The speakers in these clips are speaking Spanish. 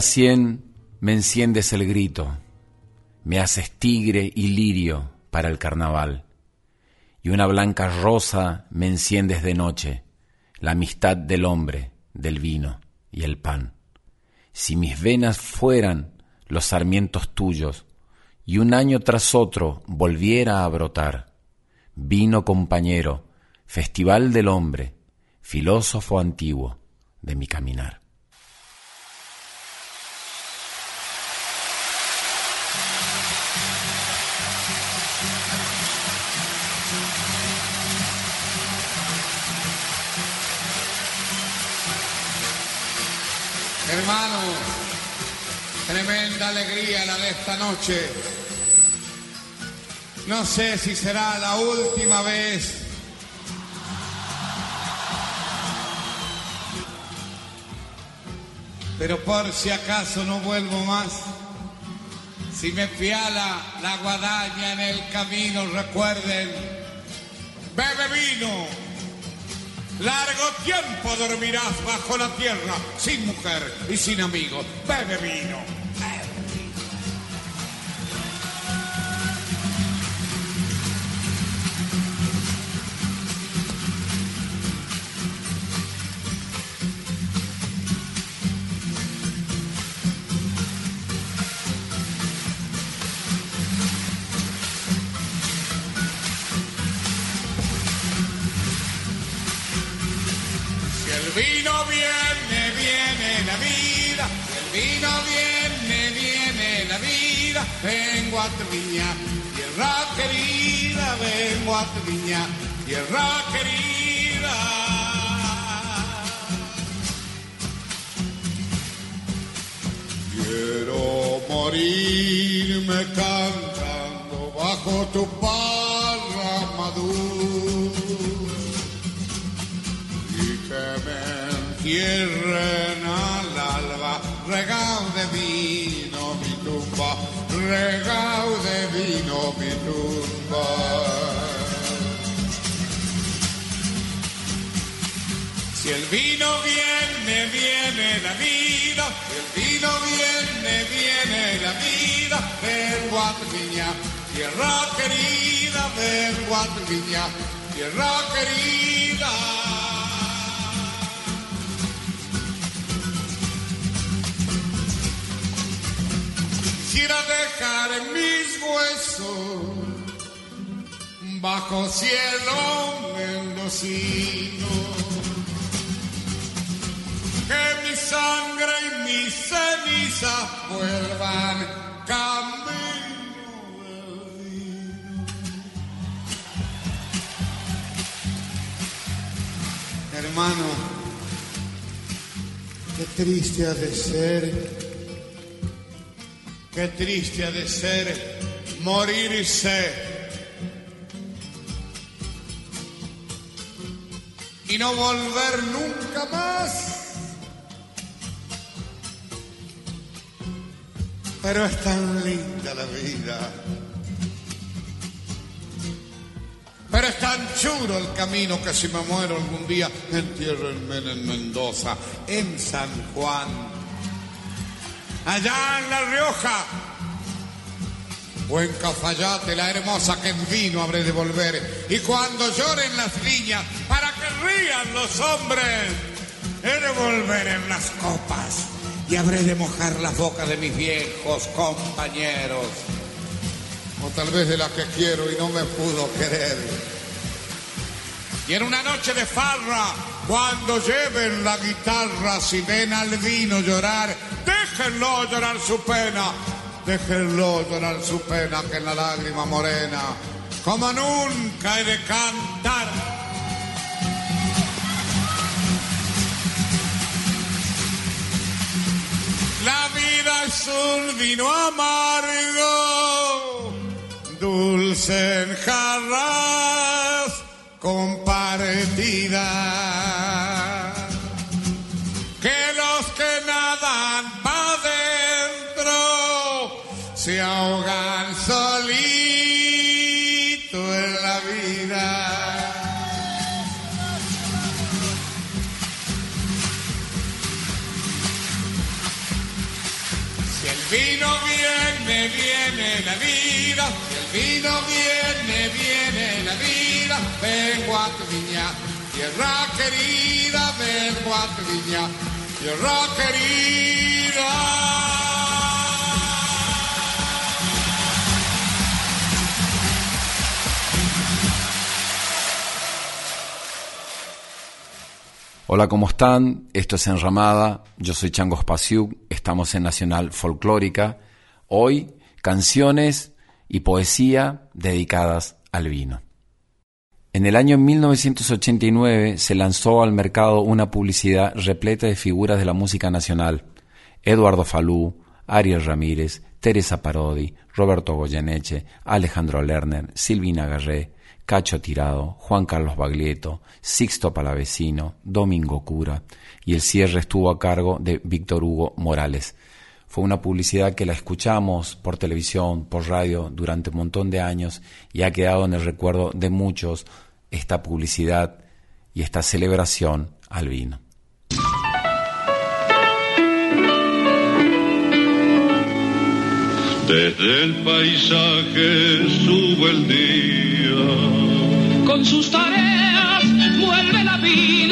Sien, me enciendes el grito, me haces tigre y lirio para el carnaval, y una blanca rosa me enciendes de noche, la amistad del hombre, del vino y el pan. Si mis venas fueran los sarmientos tuyos, y un año tras otro volviera a brotar, vino compañero, festival del hombre, filósofo antiguo de mi caminar. Tremenda alegría la de esta noche. No sé si será la última vez. Pero por si acaso no vuelvo más, si me fiala la guadaña en el camino, recuerden, bebe vino Largo tiempo dormirás bajo la tierra, sin mujer y sin amigos. Bebe vino. Vino viene, viene la vida, vengo a tu viña, tierra querida, vengo a tu tierra querida. Quiero morirme cantando bajo tu parra madura entierren al alba regao de vino mi tumba, regao de vino mi tumba. Si el vino viene, viene la vida, si el vino viene, viene la vida, vengo a tu viña, tierra querida, vengo a tu viña, tierra querida. Quisiera dejar mis huesos bajo cielo mendocino que mi sangre y mi ceniza vuelvan camino del vino. Hermano, qué triste ha de ser Qué triste ha de ser morirse. y no volver nunca más. Pero es tan linda la vida. Pero es tan chulo el camino que si me muero algún día, entiérrenme en Mendoza, en San Juan allá en La Rioja, o en Cafayate, la hermosa que en vino habré de volver. Y cuando lloren las niñas, para que rían los hombres, he de volver en las copas y habré de mojar las bocas de mis viejos compañeros. O tal vez de la que quiero y no me pudo querer. Y en una noche de farra, cuando lleven la guitarra, si ven al vino llorar, déjenlo llorar su pena Déjenlo llorar su pena que en la lágrima morena, como nunca he de cantar. La vida es un vino amargo, dulce en jarras compartidas. Vino viene, viene la vida. Vengo a tu tierra querida. Vengo a tu tierra querida. Hola, ¿cómo están? Esto es Enramada, yo soy Changos Pasiuk, estamos en Nacional Folclórica. Hoy, canciones y poesía dedicadas al vino. En el año 1989 se lanzó al mercado una publicidad repleta de figuras de la música nacional. Eduardo Falú, Ariel Ramírez, Teresa Parodi, Roberto Goyeneche, Alejandro Lerner, Silvina Garré, Cacho Tirado, Juan Carlos Baglietto, Sixto Palavecino, Domingo Cura y el cierre estuvo a cargo de Víctor Hugo Morales. Fue una publicidad que la escuchamos por televisión, por radio durante un montón de años y ha quedado en el recuerdo de muchos esta publicidad y esta celebración al vino. Desde el paisaje sube el día. Con sus tareas vuelve la vida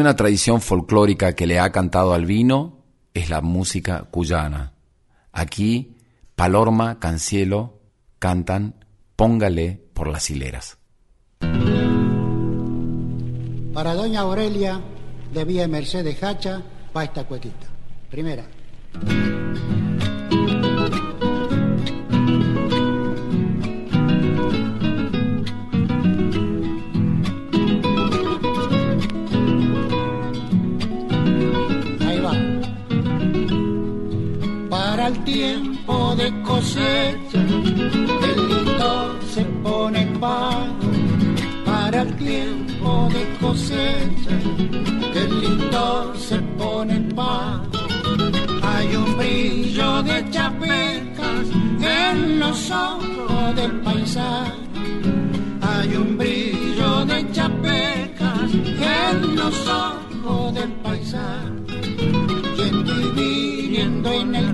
una tradición folclórica que le ha cantado al vino, es la música cuyana. Aquí, Palorma, Cancielo cantan Póngale por las hileras. Para doña Aurelia de Vía Mercedes Hacha va esta cuequita. Primera. Tiempo de cosecha, el lindo se pone pago. Para el tiempo de cosecha, el lindo se pone pago. Hay un brillo de chapecas en los ojos del paisaje. Hay un brillo de chapecas en los ojos del paisaje. Yendo y viniendo en el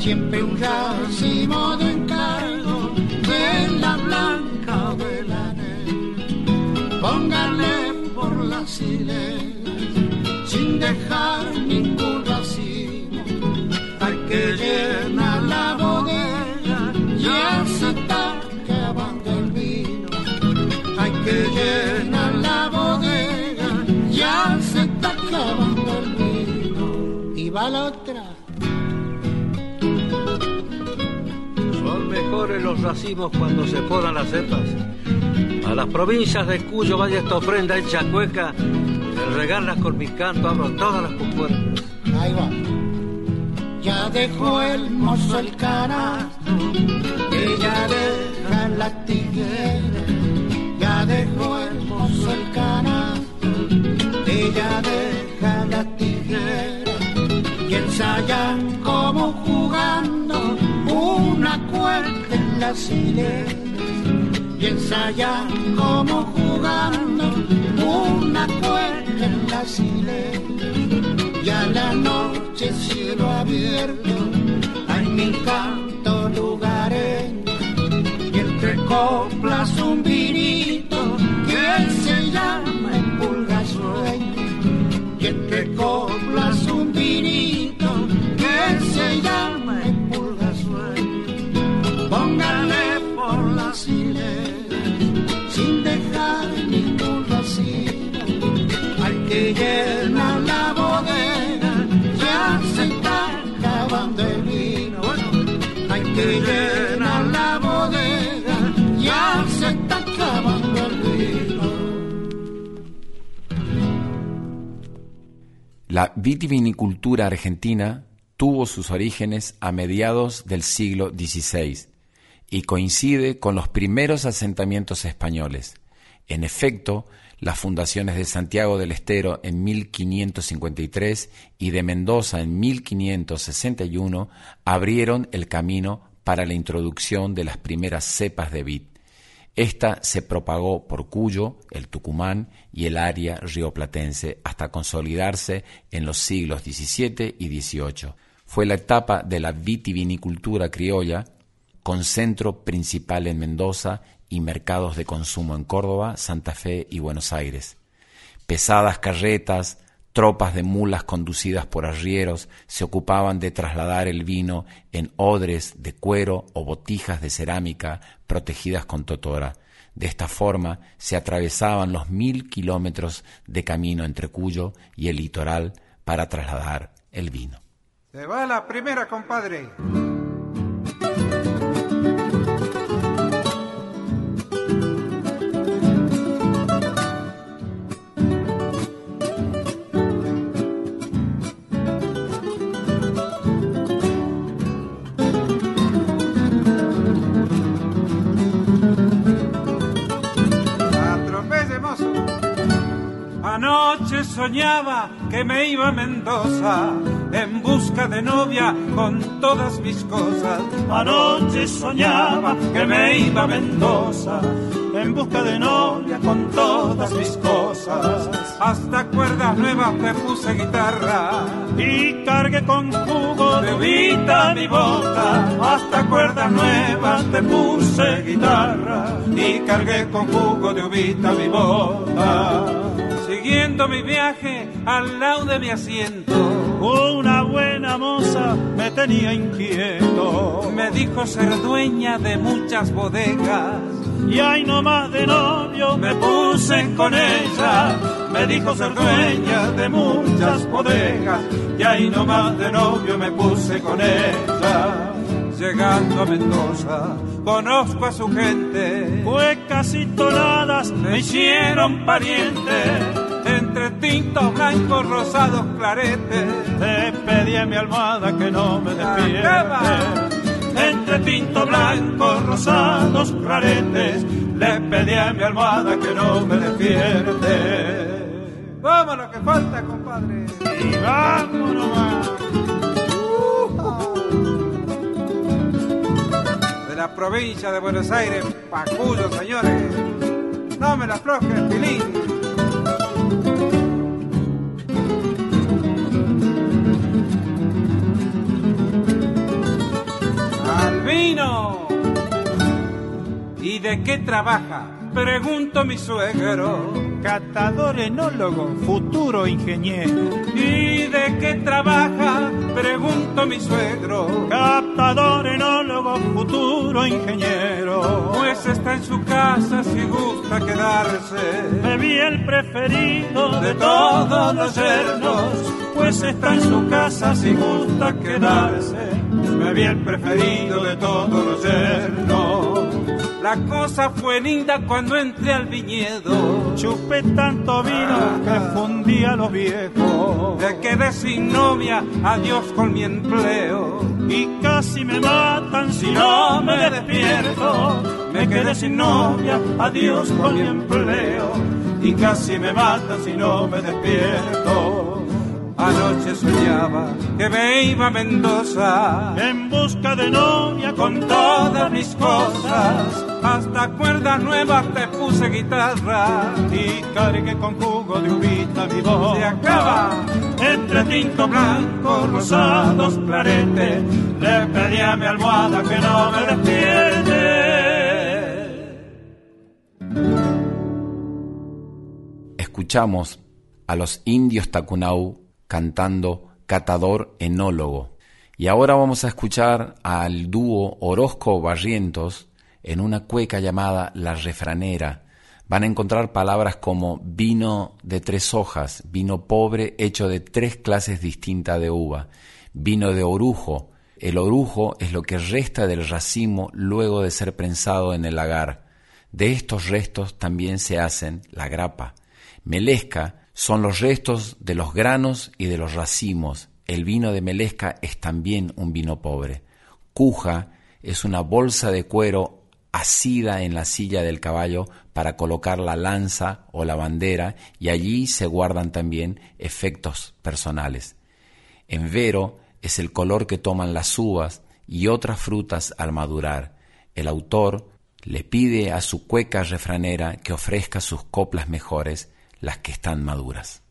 Siempre un racimo de encargo de la blanca de la negra. Póngale por las hileras sin dejar ningún racimo. Hay que llenar la bodega, ya se está acabando el vino. Hay que llenar la bodega, ya se está acabando el vino. Y va la otra. Los racimos cuando se podan las cepas. A las provincias de Cuyo vaya esta ofrenda hecha cueca, al regarlas con mi canto abro todas las compuertas. Ahí va. Ya dejó el mozo el canasto, ella deja la tiguera. Ya dejó el mozo el canasto, ella deja la hileras. Y ensayan como jugando una cuerda en las hileras y a la noche cielo abierto hay mil cantos lugareños y entre coplas un vinito La vitivinicultura argentina tuvo sus orígenes a mediados del siglo XVI y coincide con los primeros asentamientos españoles. En efecto, las fundaciones de Santiago del Estero en 1553 y de Mendoza en 1561 abrieron el camino para la introducción de las primeras cepas de vid. Esta se propagó por Cuyo, el Tucumán y el área rioplatense hasta consolidarse en los siglos XVII y XVIII. Fue la etapa de la vitivinicultura criolla, con centro principal en Mendoza y mercados de consumo en Córdoba, Santa Fe y Buenos Aires. Pesadas carretas, tropas de mulas conducidas por arrieros se ocupaban de trasladar el vino en odres de cuero o botijas de cerámica protegidas con totora. De esta forma se atravesaban los mil kilómetros de camino entre Cuyo y el litoral para trasladar el vino. Se va la primera, compadre. Anoche soñaba que me iba a Mendoza en busca de novia con todas mis cosas. Anoche soñaba que me iba a Mendoza en busca de novia con todas mis cosas. Hasta cuerda cuerdas nuevas me puse guitarra y cargué con jugo de uvita mi bota. Hasta cuerdas nuevas te puse guitarra y cargué con jugo de uvita mi bota. Siguiendo mi viaje al lado de mi asiento, una buena moza me tenía inquieto. Me dijo ser dueña de muchas bodegas y ahí nomás de novio me puse con ella. Me dijo ser dueña de muchas bodegas y ahí nomás de novio me puse con ella. Llegando a Mendoza, conozco a su gente. Cuecas y tonadas me hicieron pariente. Entre tintos blancos, rosados, claretes. Te pedí a mi almohada que no me despierte entre tinto blanco, rosados, claretes, le pedí a mi almohada que no me despierte. Vámonos, que falta, compadre. Y vámonos más. De la provincia de Buenos Aires, Pacuyo, señores. No me la aflojes, Pilín. ¿Y de qué trabaja? Pregunto mi suegro. Catador enólogo, futuro ingeniero. ¿Y de qué trabaja? Pregunto mi suegro. Captador enólogo, futuro ingeniero. Pues está en su casa si gusta quedarse. Me vi el preferido de todos los yernos. Pues está en su casa si gusta quedarse. Me vi el preferido de todos los yernos. La cosa fue linda cuando entré al viñedo. Chupé tanto vino que fundí a los viejos. Me quedé sin novia, adiós con mi empleo. Y casi me matan si no me despierto. Me quedé sin novia, adiós con mi empleo. Y casi me matan si no me despierto. Anoche soñaba que me iba a Mendoza en busca de novia con todas mis cosas. Hasta cuerdas nuevas te puse guitarra y cargué con jugo de uvita mi voz. Se acaba entre tinto blanco, rosados claretes. Le pedí a mi almohada que no me despierte. Escuchamos a los indios Tacunau cantando Catador Enólogo. Y ahora vamos a escuchar al dúo Orozco Barrientos en una cueca llamada La Refranera. Van a encontrar palabras como vino de tres hojas, vino pobre hecho de tres clases distintas de uva, vino de orujo. El orujo es lo que resta del racimo luego de ser prensado en el lagar. De estos restos también se hacen la grapa. Melesca son los restos de los granos y de los racimos. El vino de Melesca es también un vino pobre. Cuja es una bolsa de cuero asida en la silla del caballo para colocar la lanza o la bandera y allí se guardan también efectos personales. Envero es el color que toman las uvas y otras frutas al madurar. El autor le pide a su cueca refranera que ofrezca sus coplas mejores las que están maduras.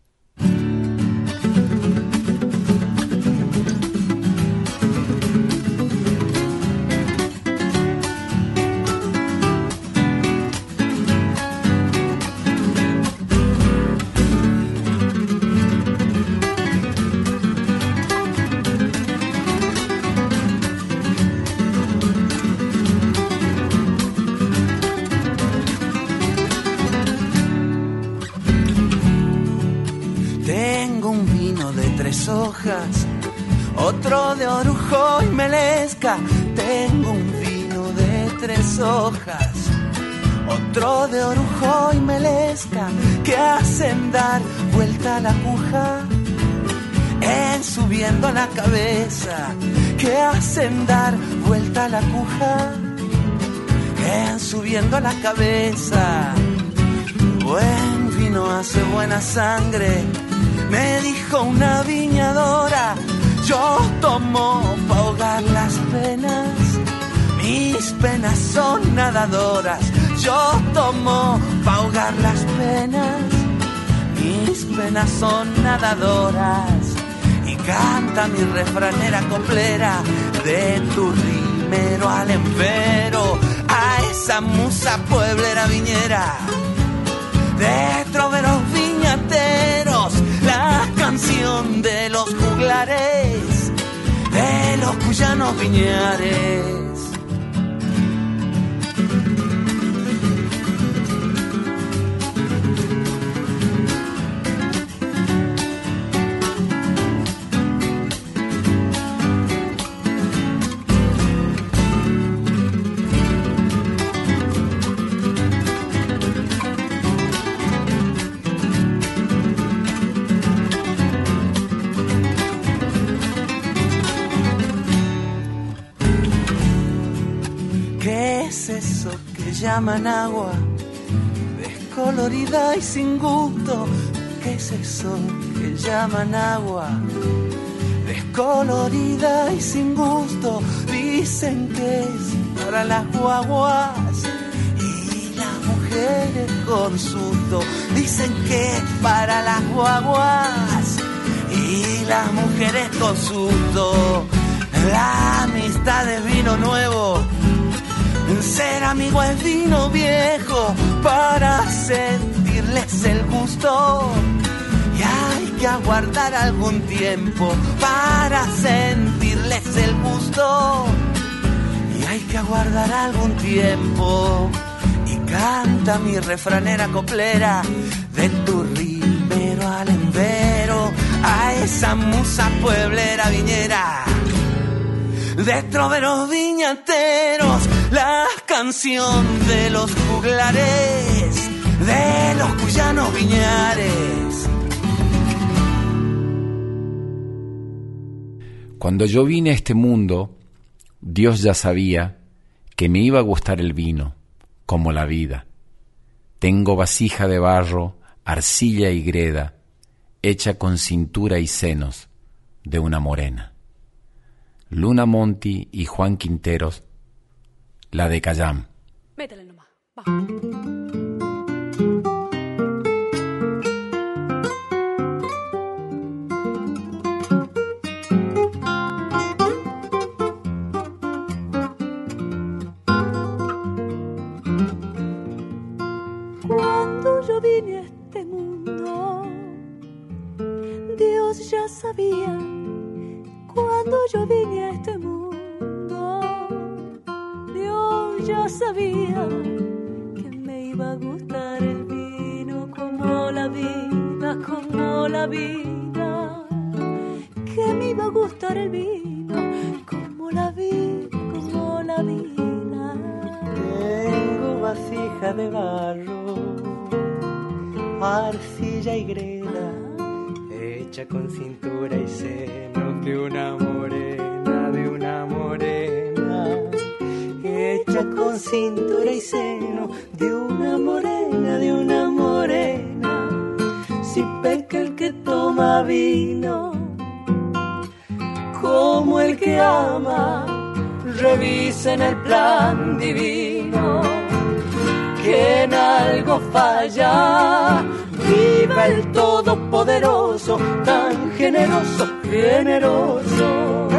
Tengo un vino de tres hojas, otro de orujo y melesca que hacen dar vuelta la cuja. En subiendo la cabeza, que hacen dar vuelta a la cuja. En subiendo la cabeza, buen vino hace buena sangre me dijo una viñadora, yo tomo para ahogar las penas, mis penas son nadadoras, yo tomo para ahogar las penas, mis penas son nadadoras. Y canta mi refranera coplera de tu rimero al empero. A esa musa pueblera viñera de troveros de los juglares de los cuyanos viñares llaman agua, descolorida y sin gusto. ¿Qué es eso que llaman agua? Descolorida y sin gusto, dicen que es para las guaguas y las mujeres con susto. Dicen que es para las guaguas y las mujeres con susto. La amistad es vino nuevo ser amigo es vino viejo para sentirles el gusto. Y hay que aguardar algún tiempo para sentirles el gusto. Y hay que aguardar algún tiempo. Y canta mi refranera coplera de tu rimero al embero a esa musa pueblera viñera de troveros viñateros, la canción de los juglares, de los cuyanos viñares. Cuando yo vine a este mundo, Dios ya sabía que me iba a gustar el vino, como la vida. Tengo vasija de barro, arcilla y greda, hecha con cintura y senos de una morena. Luna Monti y Juan Quinteros, la de Cayam. Métele nomás. Va. Cuando yo vine a este mundo, Dios ya sabía cuando yo vine a este mundo, Dios ya sabía que me iba a gustar el vino como la vida, como la vida. Que me iba a gustar el vino como la vida, como la vida. Tengo vasija de barro, arcilla y greda, hecha con cintura y seno de una morena, de una morena, hecha con cintura y seno, de una morena, de una morena. Si peca el que toma vino, como el que ama, revisen el plan divino, que en algo falla Viva el Todopoderoso, tan generoso, generoso.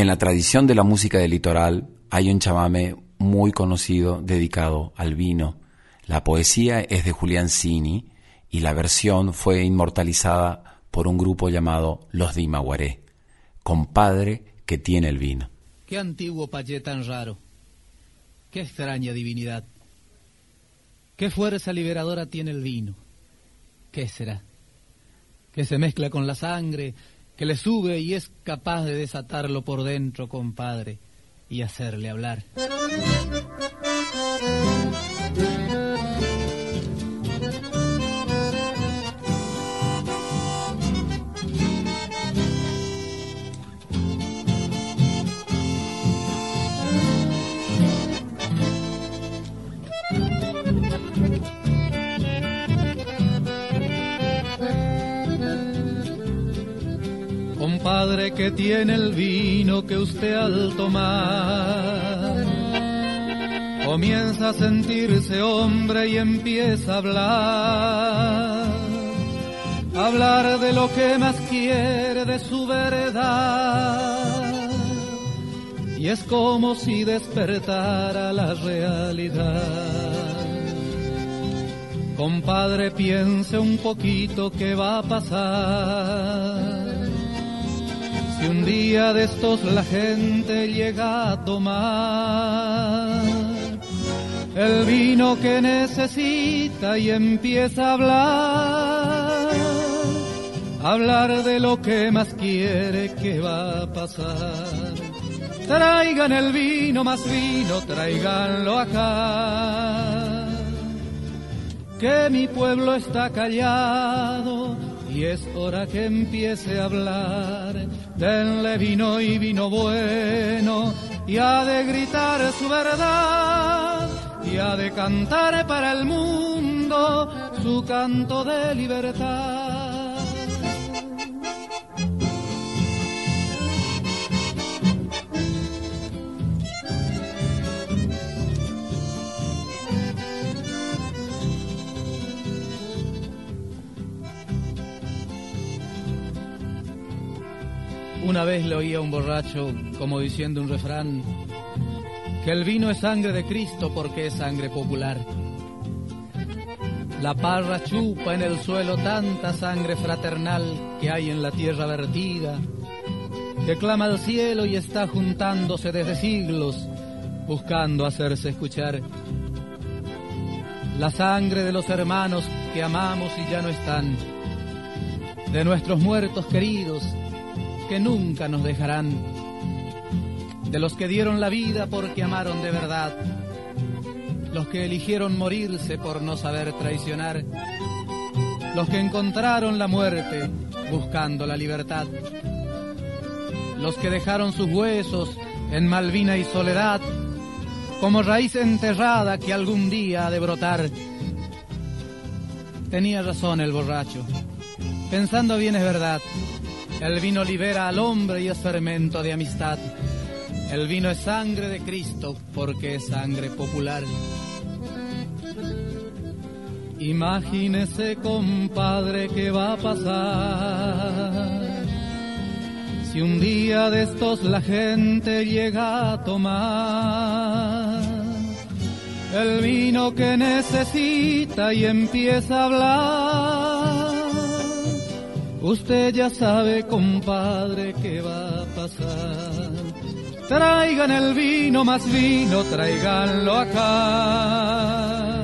En la tradición de la música del litoral hay un chamame muy conocido dedicado al vino. La poesía es de Julián Cini y la versión fue inmortalizada por un grupo llamado Los Dimaguaré, compadre que tiene el vino. Qué antiguo payé tan raro, qué extraña divinidad, qué fuerza liberadora tiene el vino, ¿qué será? Que se mezcla con la sangre, que le sube y es capaz de desatarlo por dentro, compadre, y hacerle hablar. Padre que tiene el vino que usted al tomar comienza a sentirse hombre y empieza a hablar, hablar de lo que más quiere, de su verdad. Y es como si despertara la realidad. Compadre, piense un poquito qué va a pasar si un día de estos la gente llega a tomar el vino que necesita y empieza a hablar, hablar de lo que más quiere que va a pasar. Traigan el vino, más vino, traiganlo acá. Que mi pueblo está callado y es hora que empiece a hablar. Denle vino y vino bueno y ha de gritar su verdad y ha de cantar para el mundo su canto de libertad. Una vez le oía un borracho como diciendo un refrán, que el vino es sangre de Cristo porque es sangre popular. La parra chupa en el suelo tanta sangre fraternal que hay en la tierra vertida, que clama al cielo y está juntándose desde siglos, buscando hacerse escuchar. La sangre de los hermanos que amamos y ya no están, de nuestros muertos queridos, que nunca nos dejarán, de los que dieron la vida porque amaron de verdad, los que eligieron morirse por no saber traicionar, los que encontraron la muerte buscando la libertad, los que dejaron sus huesos en Malvina y soledad, como raíz enterrada que algún día ha de brotar. Tenía razón el borracho. Pensando bien es verdad. El vino libera al hombre y es fermento de amistad. El vino es sangre de Cristo porque es sangre popular. Imagínese, compadre, qué va a pasar si un día de estos la gente llega a tomar el vino que necesita y empieza a hablar Usted ya sabe, compadre, qué va a pasar. Traigan el vino, más vino, traiganlo acá.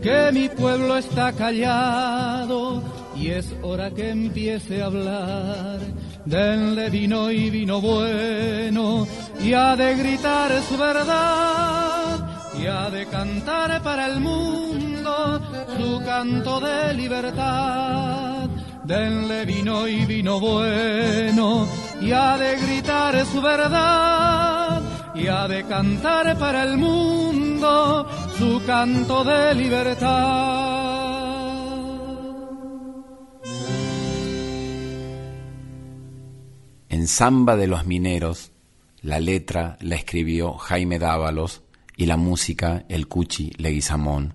Que mi pueblo está callado y es hora que empiece a hablar. Denle vino y vino bueno y ha de gritar su verdad y ha de cantar para el mundo su canto de libertad denle vino y vino bueno, y ha de gritar su verdad, y ha de cantar para el mundo su canto de libertad. En Zamba de los Mineros la letra la escribió Jaime Dávalos y la música el Cuchi Leguizamón.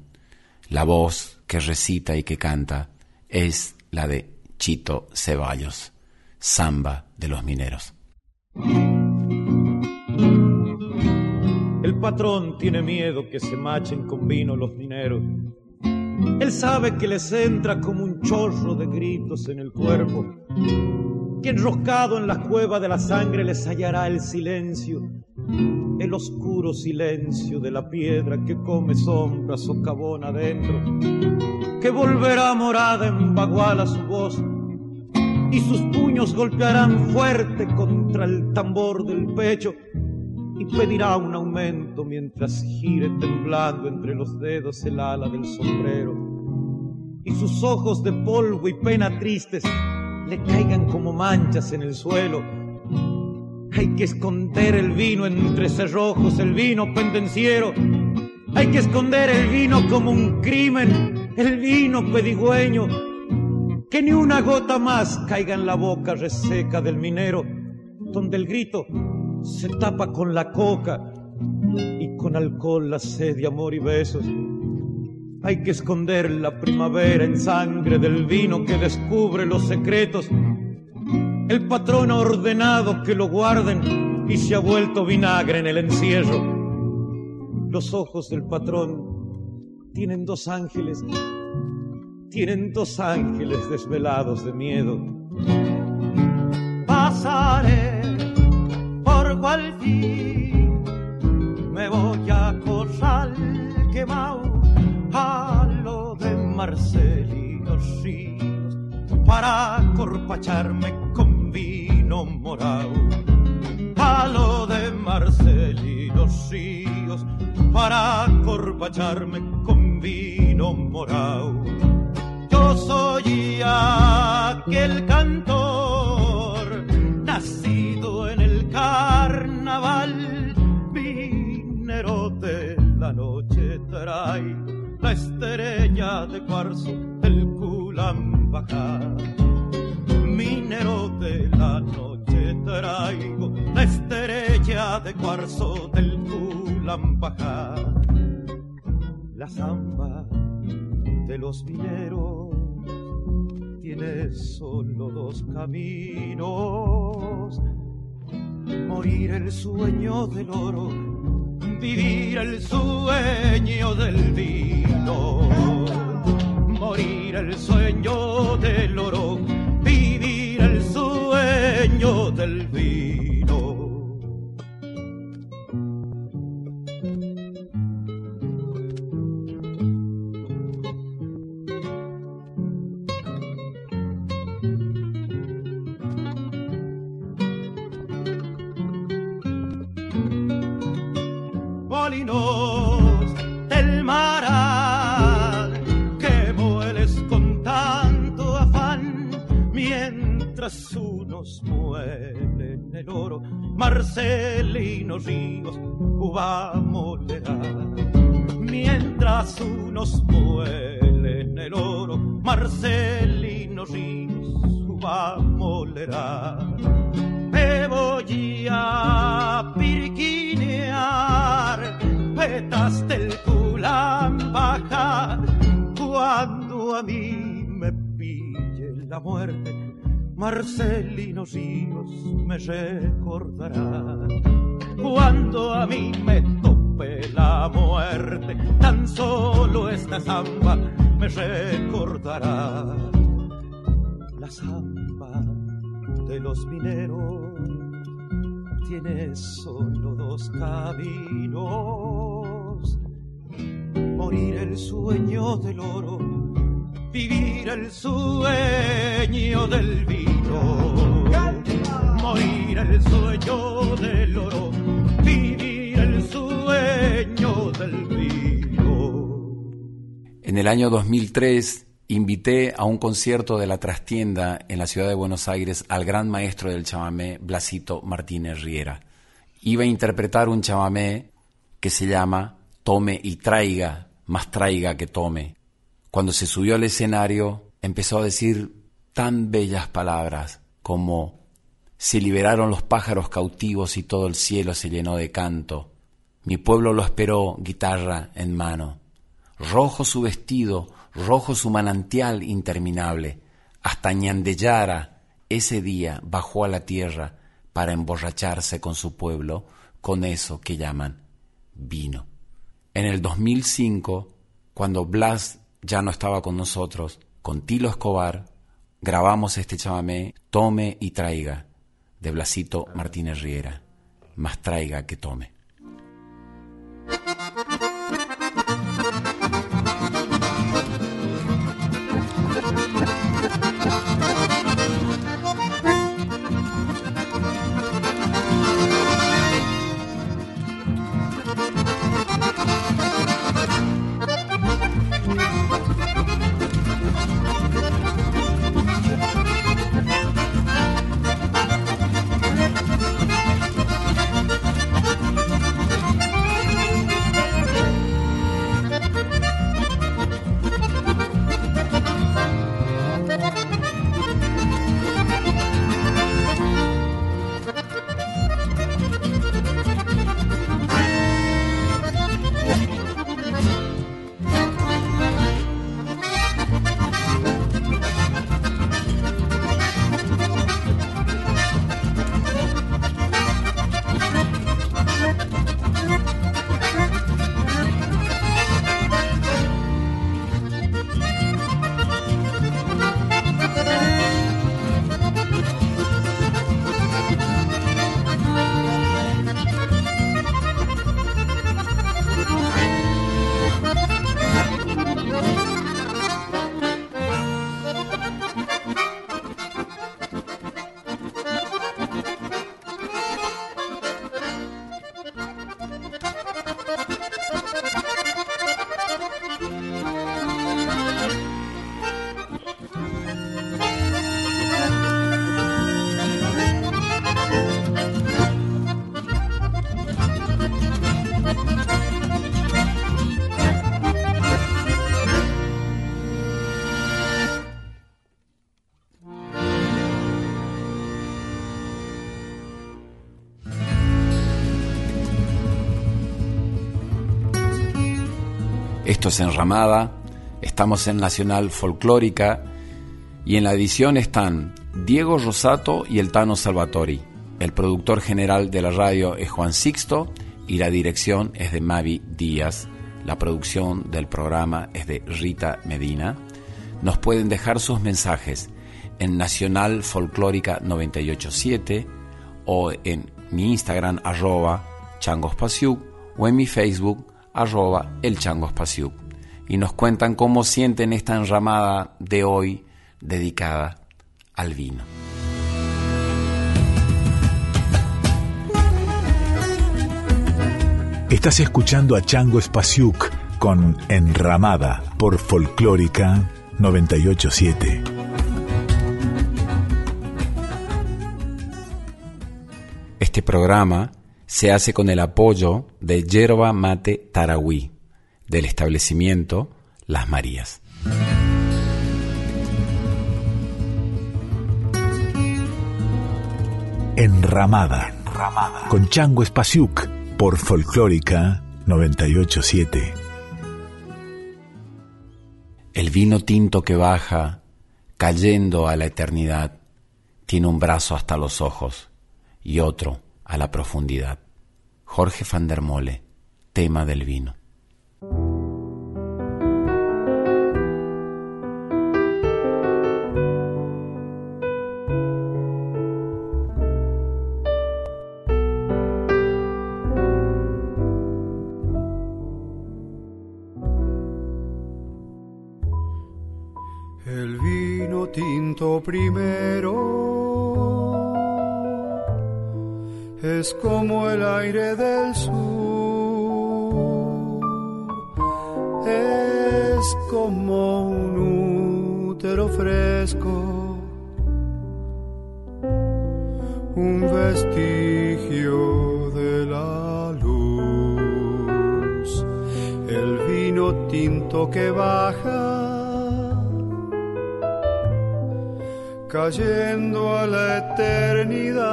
La voz que recita y que canta es la de Chito Ceballos, samba de los mineros. El patrón tiene miedo que se machen con vino los mineros. Él sabe que les entra como un chorro de gritos en el cuerpo, que enroscado en la cueva de la sangre les hallará el silencio, el oscuro silencio de la piedra que come sombra socavón adentro, que volverá morada en baguala su voz y sus puños golpearán fuerte contra el tambor del pecho y pedirá un aumento mientras gire temblando entre los dedos el ala del sombrero y sus ojos de polvo y pena tristes le caigan como manchas en el suelo. Hay que esconder el vino entre cerrojos, el vino pendenciero. Hay que esconder el vino como un crimen, el vino pedigüeño. Que ni una gota más caiga en la boca reseca del minero, donde el grito se tapa con la coca y con alcohol la sed de amor y besos. Hay que esconder la primavera en sangre del vino que descubre los secretos. El patrón ha ordenado que lo guarden y se ha vuelto vinagre en el encierro. Los ojos del patrón tienen dos ángeles, tienen dos ángeles desvelados de miedo. Pasaré al fin me voy a corral quemado a lo de Marcelinos Ríos para corpacharme con vino morado a lo de Marcelinos Ríos para corpacharme con vino morado soy aquel cantor nacido en el carnaval, minero de la noche trae la estrella de cuarzo del Culambajá. Minero de la noche traigo la estrella de cuarzo del Culambajá. La zamba de los mineros tiene solo dos caminos morir el sueño del oro, vivir el sueño del vino, morir el sueño del oro, vivir el sueño del vino. Del mar que mueles con tanto afán mientras unos muelen el oro. Marcelinos Ríos uva molerá mientras unos muelen el oro Marcelinos Ríos uva molerá me voy vetas del bajar cuando a mí me pille la muerte. Marcelino Ríos me recordará cuando a mí me tope la muerte. Tan solo esta samba me recordará la samba de los mineros. Tiene solo dos caminos. Morir el sueño del oro, vivir el sueño del vino. Morir el sueño del oro, vivir el sueño del vino. En el año 2003 invité a un concierto de la trastienda en la ciudad de Buenos Aires al gran maestro del chamamé, Blasito Martínez Riera. Iba a interpretar un chamamé que se llama Tome y traiga, más traiga que tome. Cuando se subió al escenario, empezó a decir tan bellas palabras como Se liberaron los pájaros cautivos y todo el cielo se llenó de canto. Mi pueblo lo esperó, guitarra en mano. Rojo su vestido, rojo su manantial interminable. Hasta Ñandeyara ese día bajó a la tierra para emborracharse con su pueblo con eso que llaman vino. En el 2005, cuando Blas ya no estaba con nosotros, con Tilo Escobar, grabamos este chamamé Tome y Traiga, de Blasito Martínez Riera, más traiga que tome. Esto es Enramada, estamos en Nacional Folclórica y en la edición están Diego Rosato y el Tano Salvatori. El productor general de la radio es Juan Sixto y la dirección es de Mavi Díaz. La producción del programa es de Rita Medina. Nos pueden dejar sus mensajes en Nacional Folclórica 987 o en mi Instagram arroba changospasiuk o en mi Facebook arroba el chango espacio y nos cuentan cómo sienten esta enramada de hoy dedicada al vino. Estás escuchando a Chango Spasiuk con Enramada por Folclórica 987. Este programa se hace con el apoyo de Yerba Mate Tarahui, del establecimiento Las Marías. Enramada, Enramada. con Chango Espasiuk por Folclórica 987. El vino tinto que baja, cayendo a la eternidad, tiene un brazo hasta los ojos y otro a la profundidad. Jorge van der Mole, tema del vino. Cayendo a la eternidad.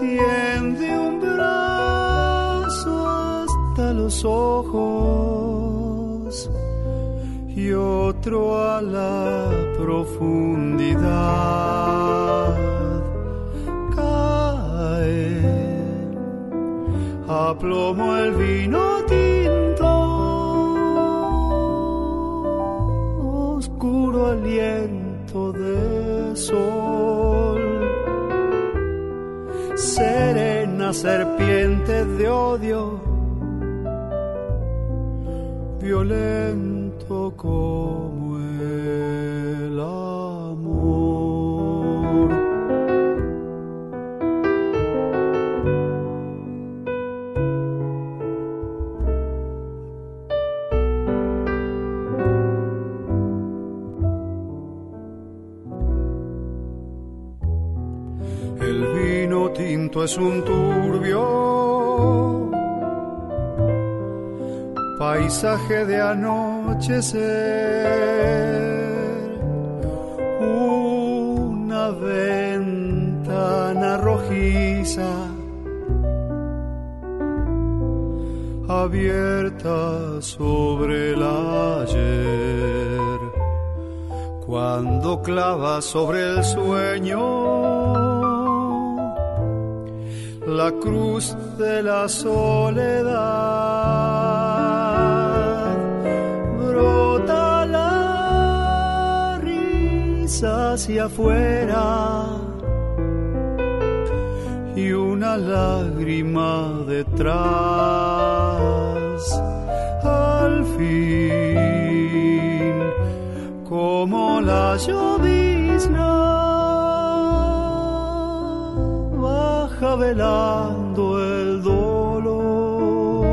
Tiende un brazo hasta los ojos y otro a la profundidad. Cae a plomo Serena serpiente de odio, violento como es un turbio paisaje de anochecer, una ventana rojiza abierta sobre el ayer, cuando clava sobre el sueño la cruz de la soledad. Brota la risa hacia afuera y una lágrima detrás. Al fin, como la llovizna velando el dolor.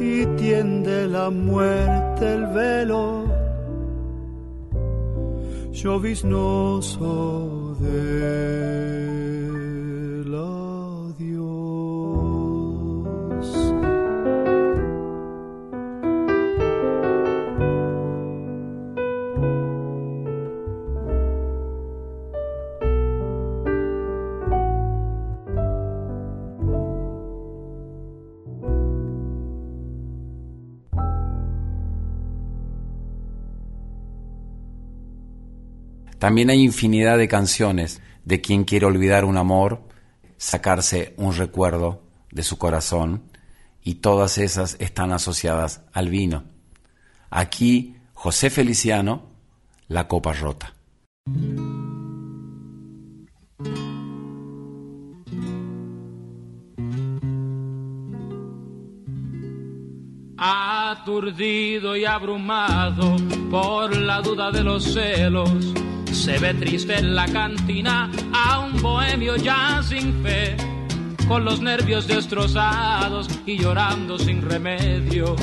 Y tiende la muerte el velo lloviznoso de También hay infinidad de canciones de quien quiere olvidar un amor, sacarse un recuerdo de su corazón, y todas esas están asociadas al vino. Aquí, José Feliciano, La Copa Rota. Aturdido y abrumado por la duda de los celos se ve triste en la cantina a un bohemio ya sin fe, con los nervios destrozados y llorando sin remedio.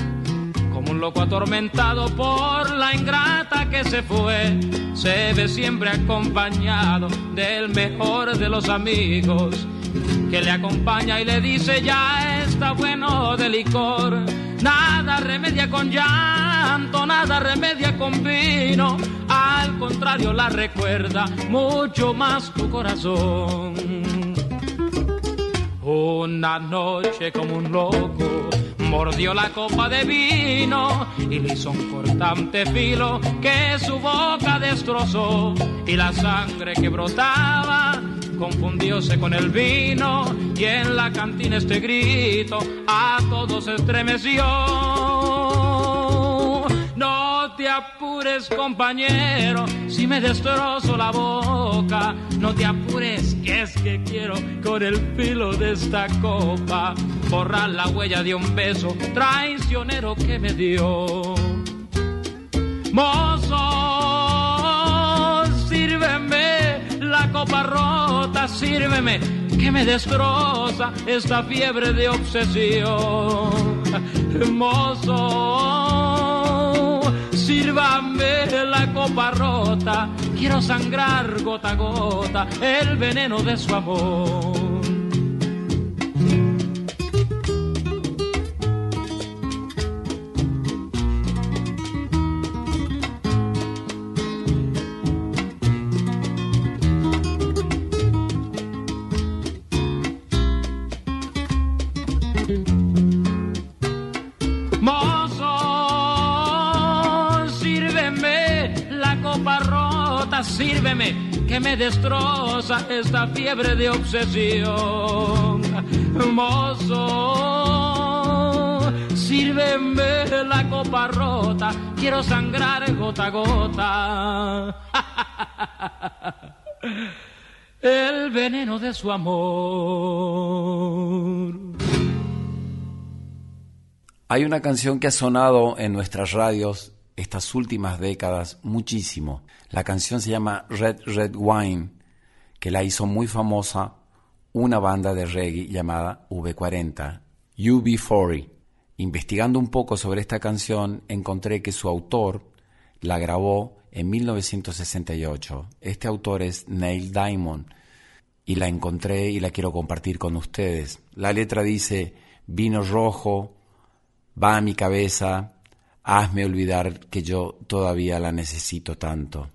Como un loco atormentado por la ingrata que se fue, se ve siempre acompañado del mejor de los amigos, que le acompaña y le dice ya está bueno de licor, nada remedia con llanto, nada remedia con vino al contrario la recuerda mucho más tu corazón. Una noche como un loco mordió la copa de vino y le hizo un cortante filo que su boca destrozó y la sangre que brotaba confundióse con el vino y en la cantina este grito a todos estremeció te apures, compañero, si me destrozo la boca. No te apures, que es que quiero con el filo de esta copa borrar la huella de un beso traicionero que me dio. Mozo, copa rota, sírveme que me destroza esta fiebre de obsesión. Mozo Sírvame la copa rota, quiero sangrar gota a gota el veneno de su amor. Sírveme que me destroza esta fiebre de obsesión. Mozo, sírveme la copa rota, quiero sangrar gota a gota. El veneno de su amor. Hay una canción que ha sonado en nuestras radios estas últimas décadas muchísimo. La canción se llama Red Red Wine, que la hizo muy famosa una banda de reggae llamada V40, UB40. Investigando un poco sobre esta canción, encontré que su autor la grabó en 1968. Este autor es Neil Diamond y la encontré y la quiero compartir con ustedes. La letra dice, vino rojo, va a mi cabeza, hazme olvidar que yo todavía la necesito tanto.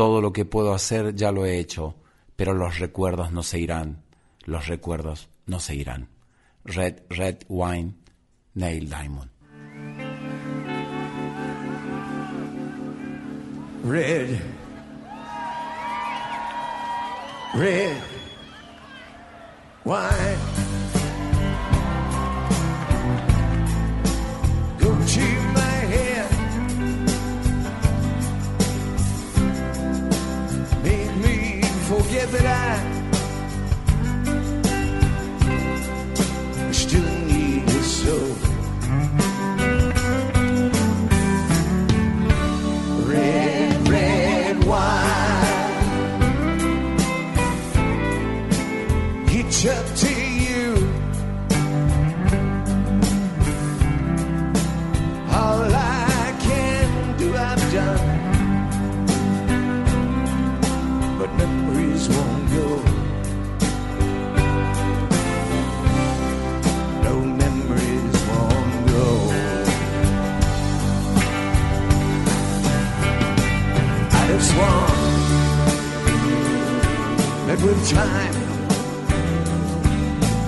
Todo lo que puedo hacer ya lo he hecho, pero los recuerdos no se irán, los recuerdos no se irán. Red, Red Wine, Neil Diamond. Red, red wine. desert eye. With time,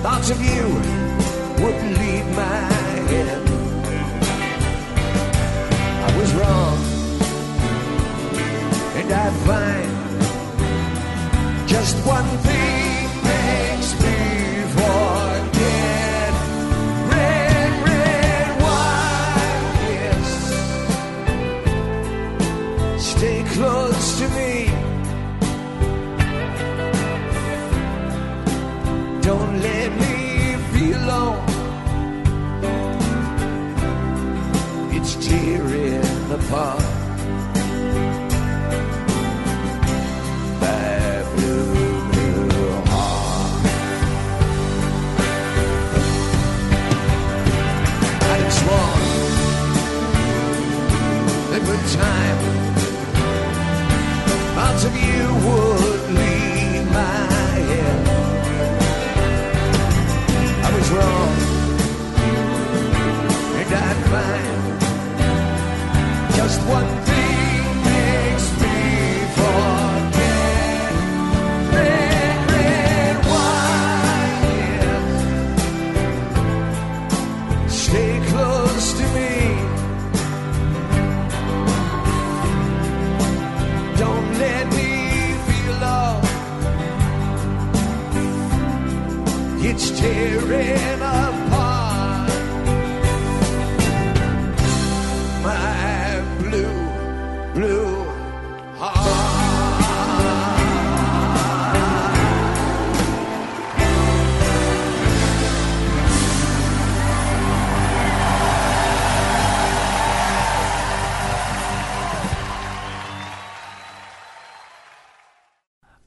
thoughts of you would lead my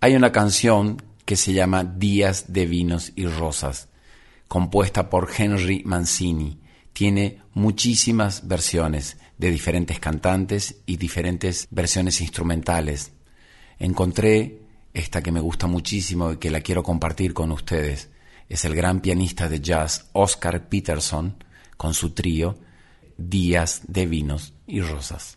Hay una canción que se llama Días de Vinos y Rosas, compuesta por Henry Mancini. Tiene muchísimas versiones de diferentes cantantes y diferentes versiones instrumentales. Encontré esta que me gusta muchísimo y que la quiero compartir con ustedes. Es el gran pianista de jazz Oscar Peterson con su trío Días de Vinos y Rosas.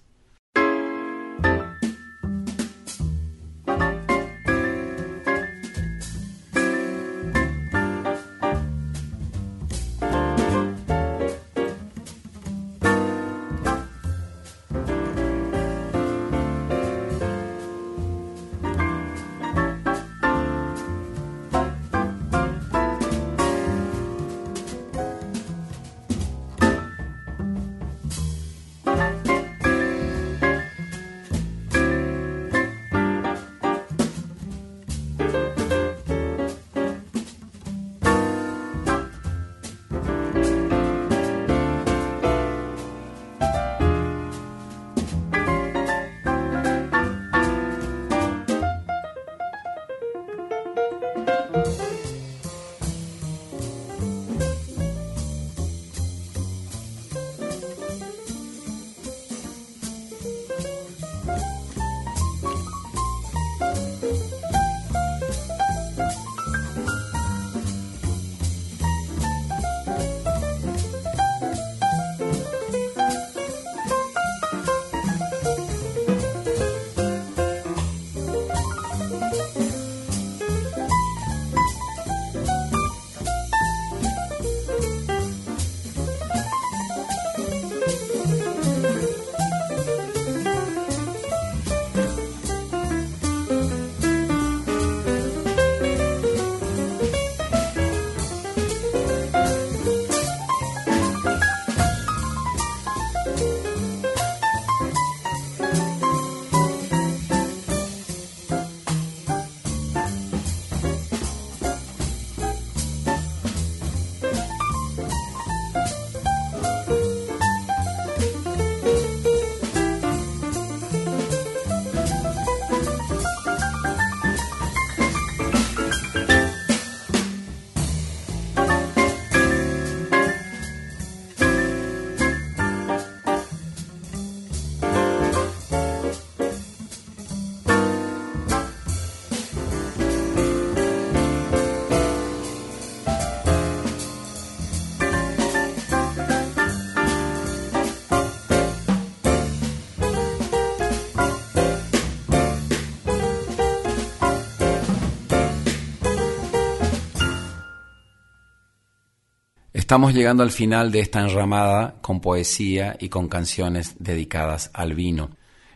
Estamos llegando al final de esta enramada con poesía y con canciones dedicadas al vino.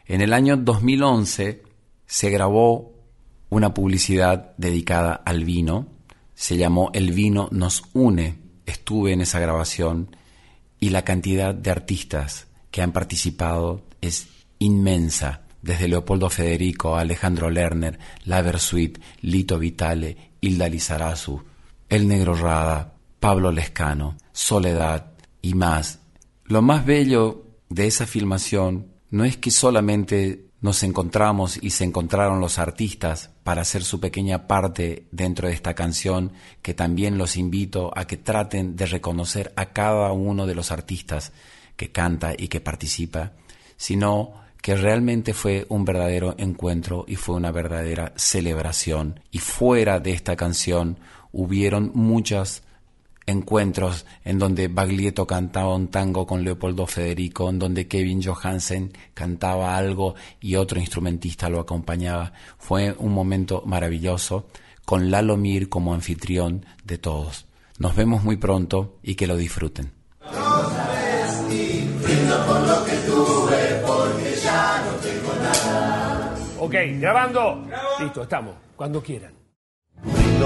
En el año 2011 se grabó una publicidad dedicada al vino, se llamó El vino nos une, estuve en esa grabación y la cantidad de artistas que han participado es inmensa, desde Leopoldo Federico, Alejandro Lerner, La Versuit, Lito Vitale, Hilda Lizarazu, El Negro Rada, Pablo Lescano, Soledad y más. Lo más bello de esa filmación no es que solamente nos encontramos y se encontraron los artistas para hacer su pequeña parte dentro de esta canción, que también los invito a que traten de reconocer a cada uno de los artistas que canta y que participa, sino que realmente fue un verdadero encuentro y fue una verdadera celebración. Y fuera de esta canción hubieron muchas encuentros en donde Baglietto cantaba un tango con Leopoldo Federico, en donde Kevin Johansen cantaba algo y otro instrumentista lo acompañaba. Fue un momento maravilloso con Lalo Mir como anfitrión de todos. Nos vemos muy pronto y que lo disfruten. Ok, grabando. Listo, estamos. Cuando quieran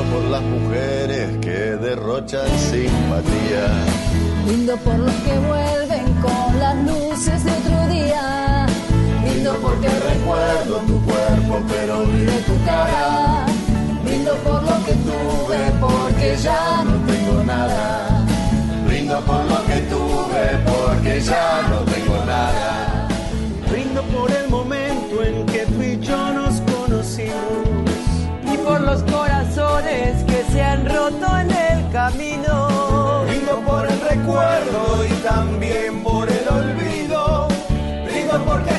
por las mujeres que derrochan simpatía. Brindo por los que vuelven con las luces de otro día. Brindo porque recuerdo tu cuerpo, pero olvidé tu cara. Brindo por lo que tuve, porque ya no tengo nada. Brindo por lo que tuve, porque ya no tengo nada. Brindo por el momento que se han roto en el camino. Brindo por el recuerdo y también por el olvido. Brindo porque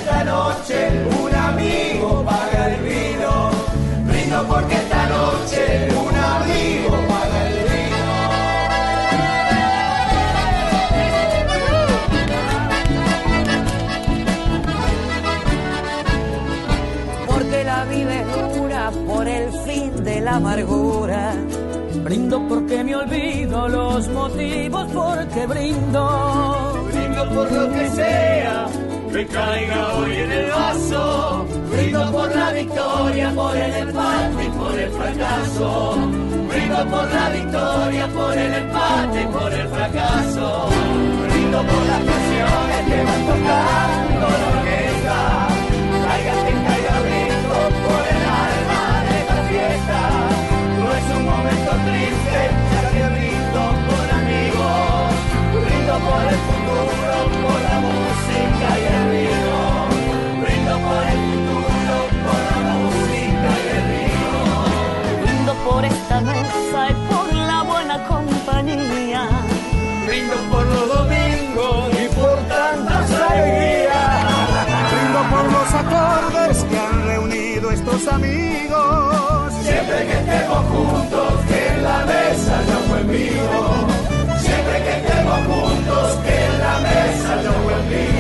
amargura. Brindo porque me olvido los motivos porque brindo. Brindo por lo que sea que caiga hoy en el vaso. Brindo por la victoria, por el empate y por el fracaso. Brindo por la victoria, por el empate y por el fracaso. Brindo por las canciones que van tocando momento triste, ya que brindo por amigos, brindo por el futuro, por la música y el vino, brindo por el futuro, por la música y el vino, brindo por esta mesa y por la buena compañía, brindo por los domingos y por tantas alegrías, brindo por los acordes que han reunido estos amigos siempre que estemos juntos, que en la mesa yo buen vino. Siempre que estemos juntos, que en la mesa yo buen vino.